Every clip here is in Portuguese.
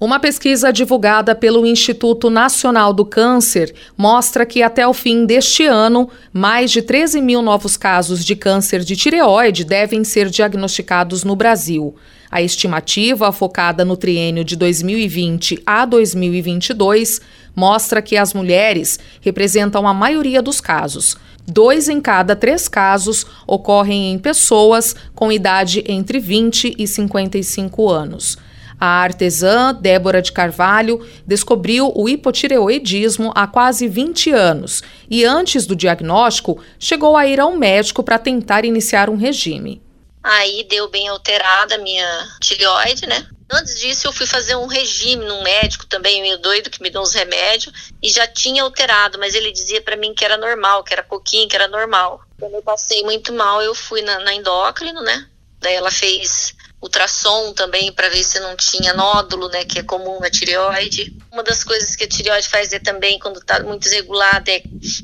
Uma pesquisa divulgada pelo Instituto Nacional do Câncer mostra que até o fim deste ano, mais de 13 mil novos casos de câncer de tireoide devem ser diagnosticados no Brasil. A estimativa, focada no triênio de 2020 a 2022, mostra que as mulheres representam a maioria dos casos. Dois em cada três casos ocorrem em pessoas com idade entre 20 e 55 anos. A artesã Débora de Carvalho descobriu o hipotireoidismo há quase 20 anos e, antes do diagnóstico, chegou a ir ao médico para tentar iniciar um regime. Aí deu bem alterada a minha tireoide, né? Antes disso, eu fui fazer um regime num médico também, meio doido, que me deu uns remédios, e já tinha alterado, mas ele dizia para mim que era normal, que era pouquinho, que era normal. Quando eu passei muito mal, eu fui na, na endócrino, né? Daí ela fez ultrassom também para ver se não tinha nódulo, né, que é comum na tireoide. Uma das coisas que a tireoide faz é também quando está muito desregulada é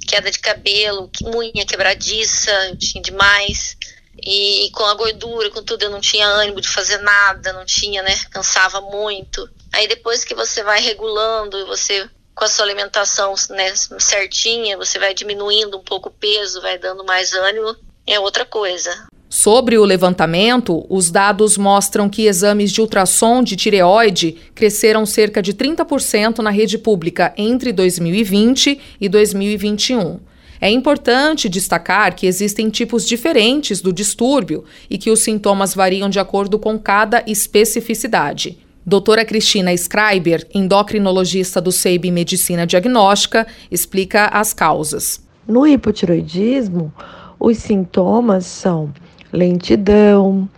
queda de cabelo, unha quebradiça, eu tinha demais. E, e com a gordura, com tudo, eu não tinha ânimo de fazer nada, não tinha, né, cansava muito. Aí depois que você vai regulando e você com a sua alimentação né, certinha, você vai diminuindo um pouco o peso, vai dando mais ânimo, é outra coisa. Sobre o levantamento, os dados mostram que exames de ultrassom de tireoide cresceram cerca de 30% na rede pública entre 2020 e 2021. É importante destacar que existem tipos diferentes do distúrbio e que os sintomas variam de acordo com cada especificidade. Doutora Cristina Schreiber, endocrinologista do SEIB Medicina Diagnóstica, explica as causas. No hipotiroidismo, os sintomas são lentidão,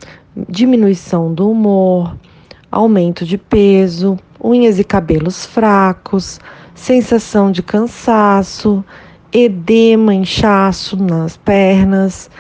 diminuição do humor, aumento de peso, unhas e cabelos fracos, sensação de cansaço, edema, inchaço nas pernas,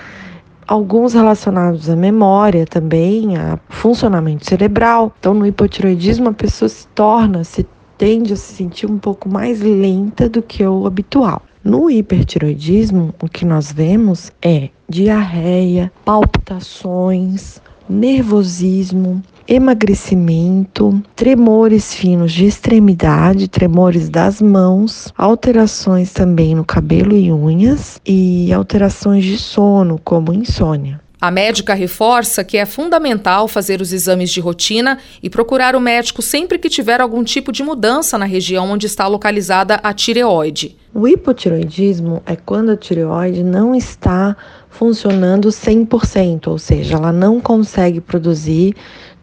alguns relacionados à memória também, a funcionamento cerebral. Então, no hipotiroidismo, a pessoa se torna, se tende a se sentir um pouco mais lenta do que o habitual. No hipertiroidismo, o que nós vemos é diarreia, palpitações, nervosismo, emagrecimento, tremores finos de extremidade, tremores das mãos, alterações também no cabelo e unhas e alterações de sono, como insônia. A médica reforça que é fundamental fazer os exames de rotina e procurar o médico sempre que tiver algum tipo de mudança na região onde está localizada a tireoide. O hipotireoidismo é quando a tireoide não está funcionando 100%, ou seja, ela não consegue produzir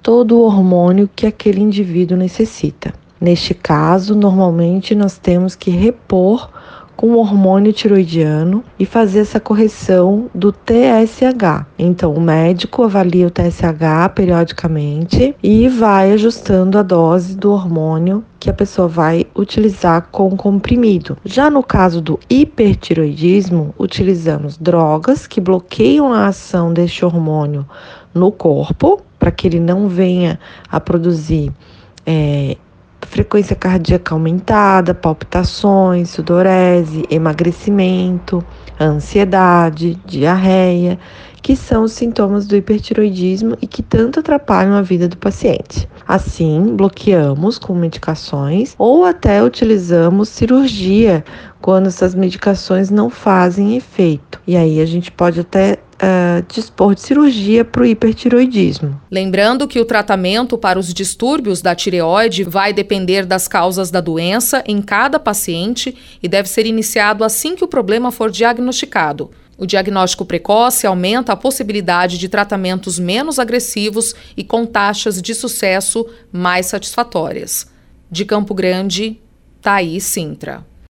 todo o hormônio que aquele indivíduo necessita. Neste caso, normalmente nós temos que repor com o hormônio tiroidiano e fazer essa correção do TSH. Então, o médico avalia o TSH periodicamente e vai ajustando a dose do hormônio que a pessoa vai utilizar com comprimido. Já no caso do hipertiroidismo, utilizamos drogas que bloqueiam a ação deste hormônio no corpo para que ele não venha a produzir é, frequência cardíaca aumentada, palpitações, sudorese, emagrecimento, ansiedade, diarreia, que são os sintomas do hipertiroidismo e que tanto atrapalham a vida do paciente. Assim, bloqueamos com medicações ou até utilizamos cirurgia quando essas medicações não fazem efeito. E aí a gente pode até uh, dispor de cirurgia para o hipertiroidismo. Lembrando que o tratamento para os distúrbios da tireoide vai depender das causas da doença em cada paciente e deve ser iniciado assim que o problema for diagnosticado. O diagnóstico precoce aumenta a possibilidade de tratamentos menos agressivos e com taxas de sucesso mais satisfatórias. De Campo Grande, Thaís Sintra.